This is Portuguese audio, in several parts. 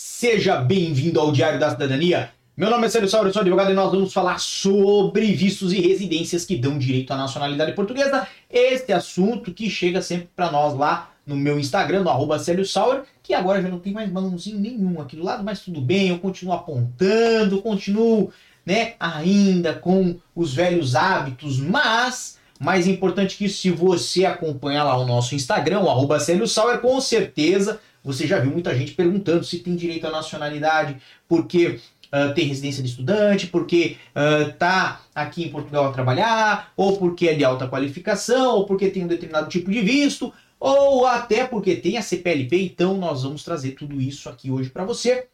Seja bem-vindo ao Diário da Cidadania. Meu nome é Célio Sauer, eu sou advogado e nós vamos falar sobre vistos e residências que dão direito à nacionalidade portuguesa. Este assunto que chega sempre para nós lá no meu Instagram, no arroba Célio Sauer, que agora já não tem mais balãozinho nenhum aqui do lado, mas tudo bem, eu continuo apontando, continuo, né, ainda com os velhos hábitos, mas mais importante que isso, se você acompanha lá o nosso Instagram, o arroba Célio Sauer, com certeza você já viu muita gente perguntando se tem direito à nacionalidade, porque uh, tem residência de estudante, porque uh, tá aqui em Portugal a trabalhar, ou porque é de alta qualificação, ou porque tem um determinado tipo de visto, ou até porque tem a CPLP. Então nós vamos trazer tudo isso aqui hoje para você.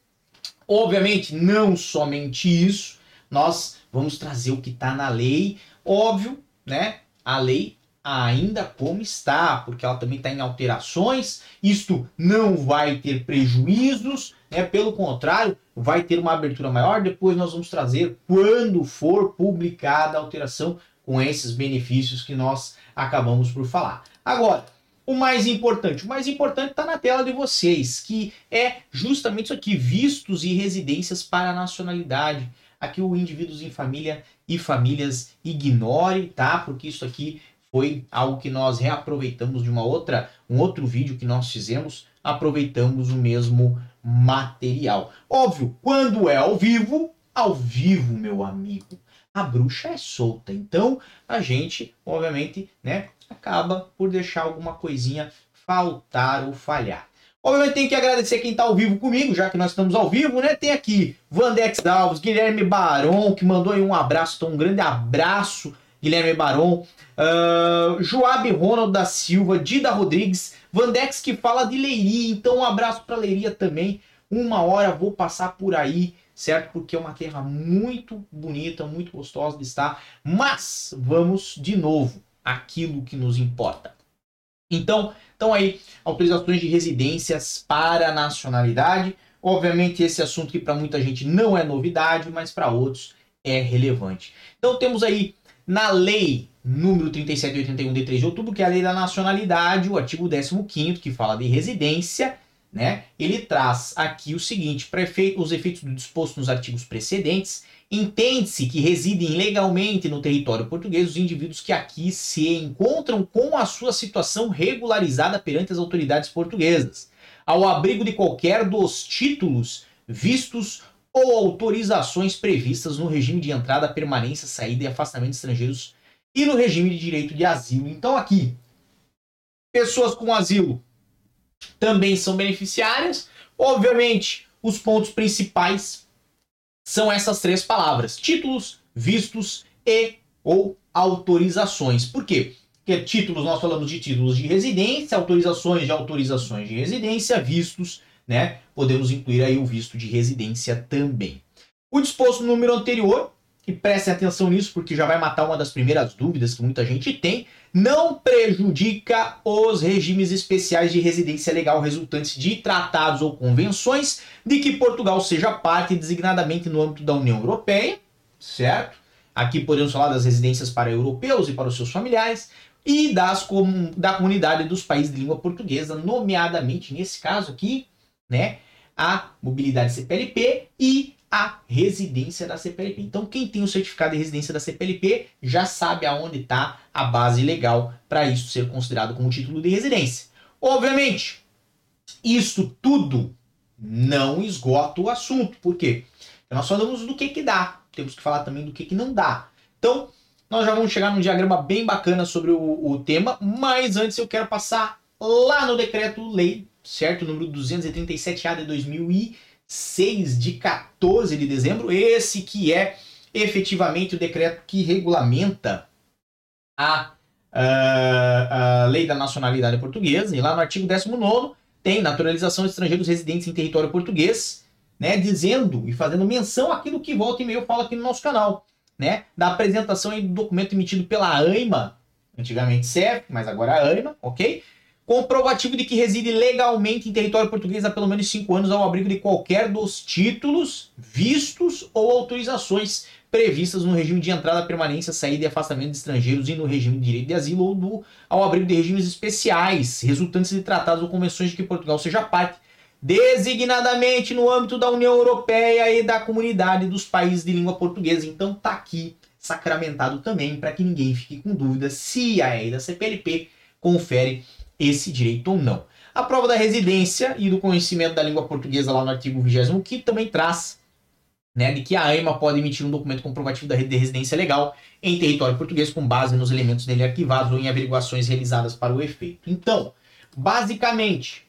Obviamente, não somente isso, nós vamos trazer o que está na lei. Óbvio, né? A lei ainda como está, porque ela também está em alterações. Isto não vai ter prejuízos, né? pelo contrário, vai ter uma abertura maior. Depois nós vamos trazer, quando for publicada a alteração, com esses benefícios que nós acabamos por falar. Agora, o mais importante, o mais importante está na tela de vocês, que é justamente isso aqui: vistos e residências para nacionalidade. Aqui o indivíduos em família e famílias ignore, tá? Porque isso aqui foi algo que nós reaproveitamos de uma outra, um outro vídeo que nós fizemos, aproveitamos o mesmo material. Óbvio, quando é ao vivo, ao vivo, meu amigo, a bruxa é solta. Então, a gente, obviamente, né, acaba por deixar alguma coisinha faltar ou falhar. Obviamente tem que agradecer quem está ao vivo comigo, já que nós estamos ao vivo, né? Tem aqui Vandex Alves, Guilherme Baron, que mandou aí um abraço, então um grande abraço Guilherme Baron, uh, Joab Ronald da Silva, Dida Rodrigues, Vandex que fala de Leiria, então um abraço para Leiria também. Uma hora vou passar por aí, certo? Porque é uma terra muito bonita, muito gostosa de estar. Mas vamos de novo aquilo que nos importa. Então, então aí autorizações de residências para nacionalidade. Obviamente esse assunto que para muita gente não é novidade, mas para outros é relevante. Então temos aí na lei número 3781 de 3 de outubro, que é a lei da nacionalidade, o artigo 15 que fala de residência, né? Ele traz aqui o seguinte, os efeitos do disposto nos artigos precedentes, entende-se que residem legalmente no território português os indivíduos que aqui se encontram com a sua situação regularizada perante as autoridades portuguesas, ao abrigo de qualquer dos títulos vistos ou autorizações previstas no regime de entrada, permanência, saída e afastamento de estrangeiros e no regime de direito de asilo. Então aqui, pessoas com asilo também são beneficiárias. Obviamente, os pontos principais são essas três palavras: títulos, vistos e ou autorizações. Por quê? Porque títulos nós falamos de títulos de residência, autorizações de autorizações de residência, vistos né? Podemos incluir aí o visto de residência também. O disposto no número anterior, e prestem atenção nisso porque já vai matar uma das primeiras dúvidas que muita gente tem, não prejudica os regimes especiais de residência legal resultantes de tratados ou convenções de que Portugal seja parte designadamente no âmbito da União Europeia, certo? Aqui podemos falar das residências para europeus e para os seus familiares, e das da comunidade dos países de língua portuguesa, nomeadamente nesse caso aqui, né? A mobilidade CPLP e a residência da CPLP. Então, quem tem o certificado de residência da CPLP já sabe aonde está a base legal para isso ser considerado como título de residência. Obviamente, isso tudo não esgota o assunto. Porque nós falamos do que, que dá, temos que falar também do que, que não dá. Então, nós já vamos chegar num diagrama bem bacana sobre o, o tema, mas antes eu quero passar lá no decreto-lei certo? Número 237A de 2006, de 14 de dezembro. Esse que é efetivamente o decreto que regulamenta a, a, a Lei da Nacionalidade Portuguesa. E lá no artigo 19 tem naturalização de estrangeiros residentes em território português, né? Dizendo e fazendo menção àquilo que volta e meio eu falo aqui no nosso canal. Né, da apresentação do documento emitido pela AIMA, antigamente CEF, mas agora a AIMA, ok? Comprovativo de que reside legalmente em território português há pelo menos cinco anos ao abrigo de qualquer dos títulos, vistos ou autorizações previstas no regime de entrada, permanência, saída e afastamento de estrangeiros e no regime de direito de asilo ou ao abrigo de regimes especiais resultantes de tratados ou convenções de que Portugal seja parte designadamente no âmbito da União Europeia e da comunidade dos países de língua portuguesa. Então tá aqui sacramentado também para que ninguém fique com dúvida se a EI da CPLP confere esse direito ou não. A prova da residência e do conhecimento da língua portuguesa lá no artigo 25 também traz né, de que a AIMA pode emitir um documento comprovativo da de residência legal em território português com base nos elementos dele arquivados ou em averiguações realizadas para o efeito. Então, basicamente,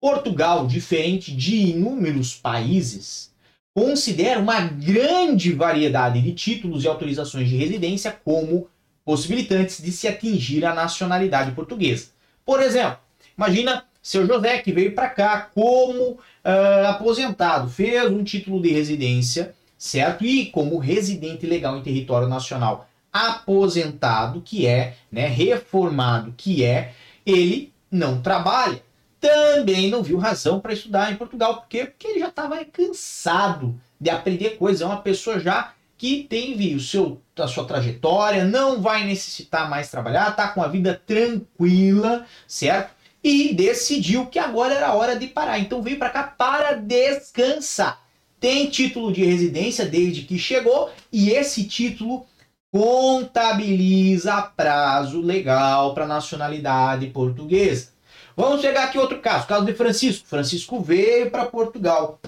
Portugal, diferente de inúmeros países, considera uma grande variedade de títulos e autorizações de residência como possibilitantes de se atingir a nacionalidade portuguesa. Por exemplo, imagina seu José, que veio para cá como uh, aposentado, fez um título de residência, certo? E como residente legal em território nacional aposentado, que é, né, reformado, que é, ele não trabalha. Também não viu razão para estudar em Portugal, porque porque ele já estava cansado de aprender coisas, é uma pessoa já que teve o seu, a sua trajetória, não vai necessitar mais trabalhar, está com a vida tranquila, certo? e decidiu que agora era hora de parar. Então veio para cá para descansar. Tem título de residência desde que chegou e esse título contabiliza prazo legal para nacionalidade portuguesa. Vamos pegar aqui outro caso, caso de Francisco. Francisco veio para Portugal,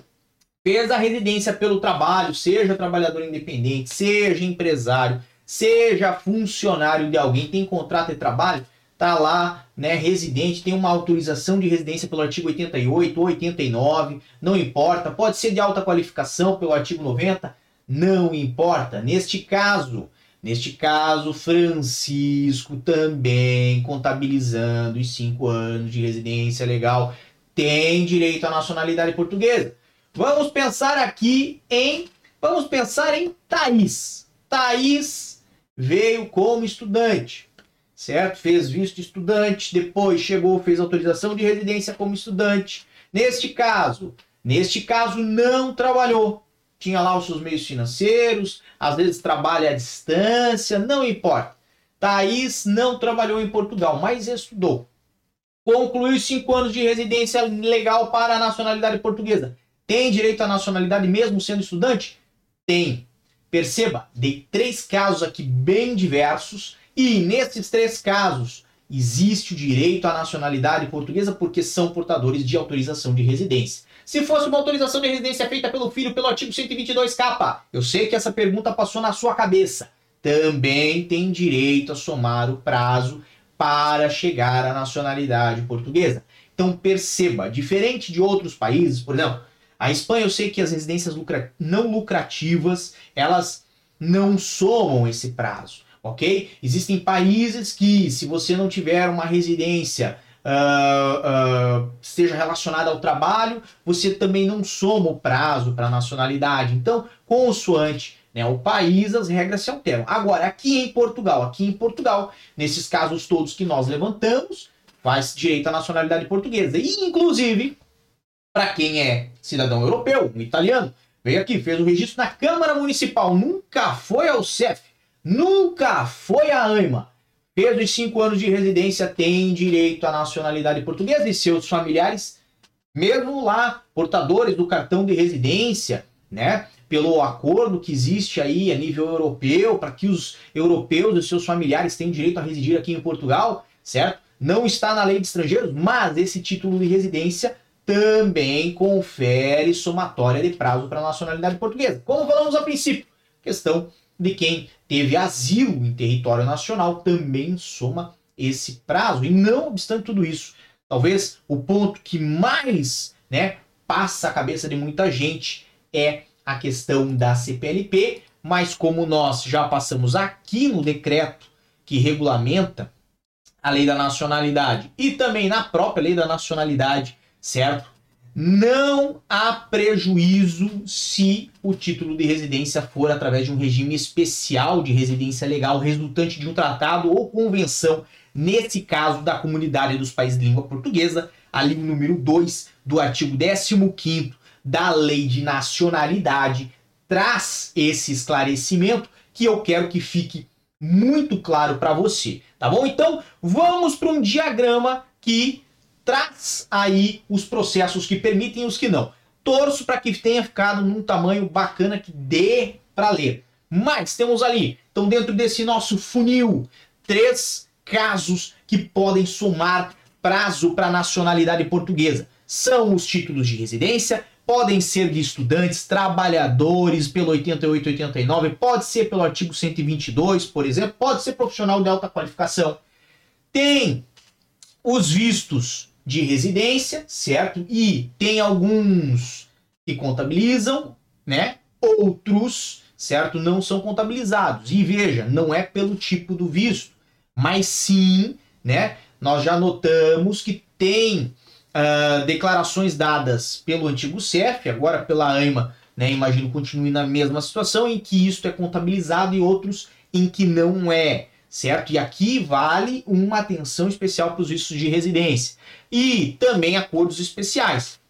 fez a residência pelo trabalho, seja trabalhador independente, seja empresário, seja funcionário de alguém, tem contrato de trabalho, tá lá, né, residente, tem uma autorização de residência pelo artigo 88 ou 89, não importa, pode ser de alta qualificação pelo artigo 90, não importa. Neste caso, neste caso, Francisco também contabilizando os cinco anos de residência legal, tem direito à nacionalidade portuguesa. Vamos pensar aqui em, vamos pensar em Thaís. Thaís veio como estudante certo? Fez visto de estudante, depois chegou, fez autorização de residência como estudante. Neste caso, neste caso não trabalhou. Tinha lá os seus meios financeiros, às vezes trabalha à distância, não importa. Thaís não trabalhou em Portugal, mas estudou. Concluiu cinco anos de residência legal para a nacionalidade portuguesa. Tem direito à nacionalidade mesmo sendo estudante? Tem. Perceba, dei três casos aqui bem diversos e nesses três casos, existe o direito à nacionalidade portuguesa porque são portadores de autorização de residência. Se fosse uma autorização de residência feita pelo filho pelo artigo 122 capa, eu sei que essa pergunta passou na sua cabeça. Também tem direito a somar o prazo para chegar à nacionalidade portuguesa. Então perceba, diferente de outros países, por exemplo, a Espanha eu sei que as residências lucra não lucrativas, elas não somam esse prazo ok? Existem países que, se você não tiver uma residência uh, uh, esteja relacionada ao trabalho, você também não soma o prazo para a nacionalidade. Então, consoante né, o país, as regras se alteram. Agora, aqui em Portugal, aqui em Portugal, nesses casos todos que nós levantamos, faz direito à nacionalidade portuguesa. E, inclusive, para quem é cidadão europeu, um italiano, veio aqui, fez o registro na Câmara Municipal, nunca foi ao CEF, nunca foi a AIMA. Fez os cinco anos de residência, tem direito à nacionalidade portuguesa e seus familiares, mesmo lá, portadores do cartão de residência, né? Pelo acordo que existe aí a nível europeu, para que os europeus e seus familiares tenham direito a residir aqui em Portugal, certo? Não está na lei de estrangeiros, mas esse título de residência também confere somatória de prazo para a nacionalidade portuguesa. Como falamos a princípio, questão de quem teve asilo em território nacional também soma esse prazo. E não obstante tudo isso, talvez o ponto que mais né, passa a cabeça de muita gente é a questão da CPLP, mas como nós já passamos aqui no decreto que regulamenta a lei da nacionalidade e também na própria lei da nacionalidade, certo? Não há prejuízo se o título de residência for através de um regime especial de residência legal resultante de um tratado ou convenção, nesse caso da comunidade dos países de língua portuguesa, ali número 2 do artigo 15 da Lei de Nacionalidade, traz esse esclarecimento que eu quero que fique muito claro para você, tá bom? Então, vamos para um diagrama que traz aí os processos que permitem e os que não. Torço para que tenha ficado num tamanho bacana que dê para ler. Mas temos ali, então dentro desse nosso funil, três casos que podem somar prazo para nacionalidade portuguesa. São os títulos de residência, podem ser de estudantes, trabalhadores pelo 88 89, pode ser pelo artigo 122, por exemplo, pode ser profissional de alta qualificação. Tem os vistos de residência, certo? E tem alguns que contabilizam, né? Outros, certo, não são contabilizados. E veja, não é pelo tipo do visto, mas sim, né? Nós já notamos que tem uh, declarações dadas pelo antigo CEF, agora pela AIMA, né? Imagino continue na mesma situação em que isto é contabilizado e outros em que não é certo? E aqui vale uma atenção especial para os vistos de residência e também acordos especiais.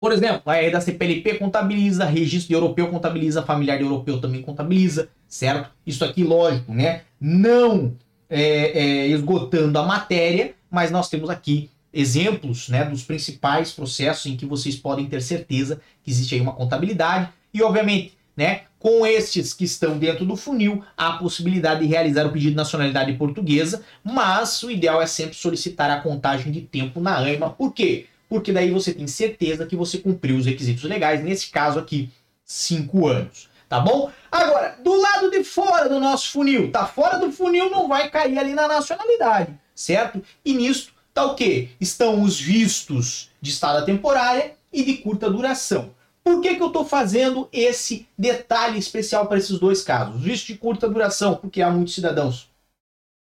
Por exemplo, a da CPLP contabiliza, registro europeu contabiliza, familiar europeu também contabiliza, certo? Isso aqui, lógico, né? Não é, é, esgotando a matéria, mas nós temos aqui exemplos né, dos principais processos em que vocês podem ter certeza que existe aí uma contabilidade e, obviamente, né, com estes que estão dentro do funil, há a possibilidade de realizar o pedido de nacionalidade portuguesa, mas o ideal é sempre solicitar a contagem de tempo na AIMA. Por quê? Porque daí você tem certeza que você cumpriu os requisitos legais, nesse caso aqui, cinco anos. Tá bom? Agora, do lado de fora do nosso funil, tá fora do funil, não vai cair ali na nacionalidade, certo? E nisto tá o quê? Estão os vistos de estada temporária e de curta duração. Por que, que eu estou fazendo esse detalhe especial para esses dois casos? Visto de curta duração, porque há muitos cidadãos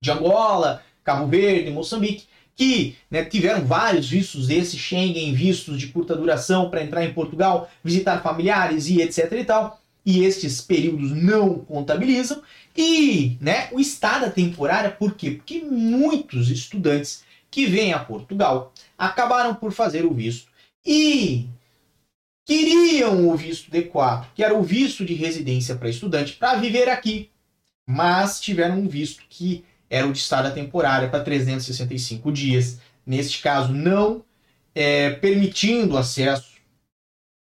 de Angola, Cabo Verde, Moçambique, que né, tiveram vários vistos desses Schengen, vistos de curta duração para entrar em Portugal, visitar familiares e etc e tal, e estes períodos não contabilizam. E né, o estado temporária, por quê? Porque muitos estudantes que vêm a Portugal acabaram por fazer o visto e queriam o visto D4, que era o visto de residência para estudante, para viver aqui, mas tiveram um visto que era o de estada temporária para 365 dias. Neste caso, não é, permitindo acesso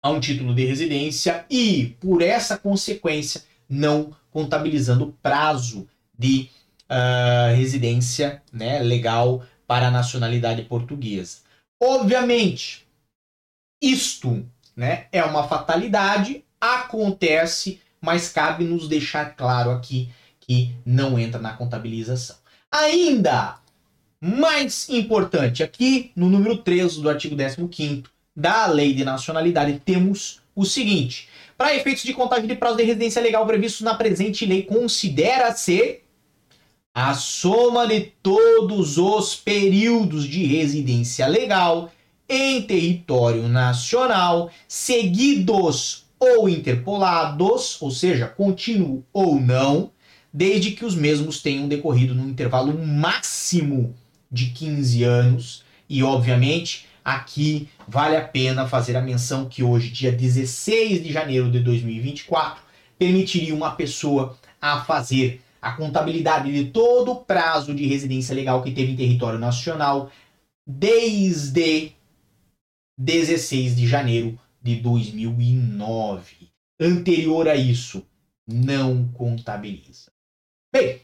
a um título de residência e, por essa consequência, não contabilizando o prazo de uh, residência né, legal para a nacionalidade portuguesa. Obviamente, isto né? É uma fatalidade, acontece, mas cabe nos deixar claro aqui que não entra na contabilização. Ainda mais importante, aqui no número 3 do artigo 15 da Lei de Nacionalidade, temos o seguinte: para efeitos de contagem de prazo de residência legal previsto na presente lei, considera-se a soma de todos os períodos de residência legal em território nacional, seguidos ou interpolados, ou seja, contínuo ou não, desde que os mesmos tenham decorrido num intervalo máximo de 15 anos. E, obviamente, aqui vale a pena fazer a menção que hoje, dia 16 de janeiro de 2024, permitiria uma pessoa a fazer a contabilidade de todo o prazo de residência legal que teve em território nacional desde 16 de janeiro de 2009. Anterior a isso, não contabiliza. Bem,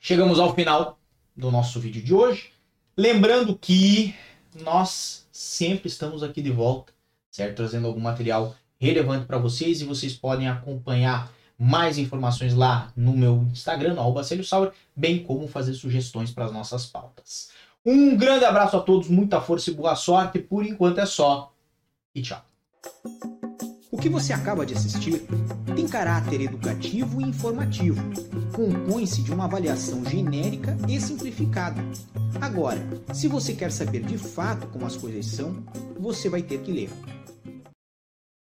chegamos ao final do nosso vídeo de hoje. Lembrando que nós sempre estamos aqui de volta, certo? Trazendo algum material relevante para vocês e vocês podem acompanhar mais informações lá no meu Instagram, no arroba bem como fazer sugestões para as nossas pautas. Um grande abraço a todos, muita força e boa sorte. Por enquanto é só. E tchau. O que você acaba de assistir tem caráter educativo e informativo. Compõe-se de uma avaliação genérica e simplificada. Agora, se você quer saber de fato como as coisas são, você vai ter que ler.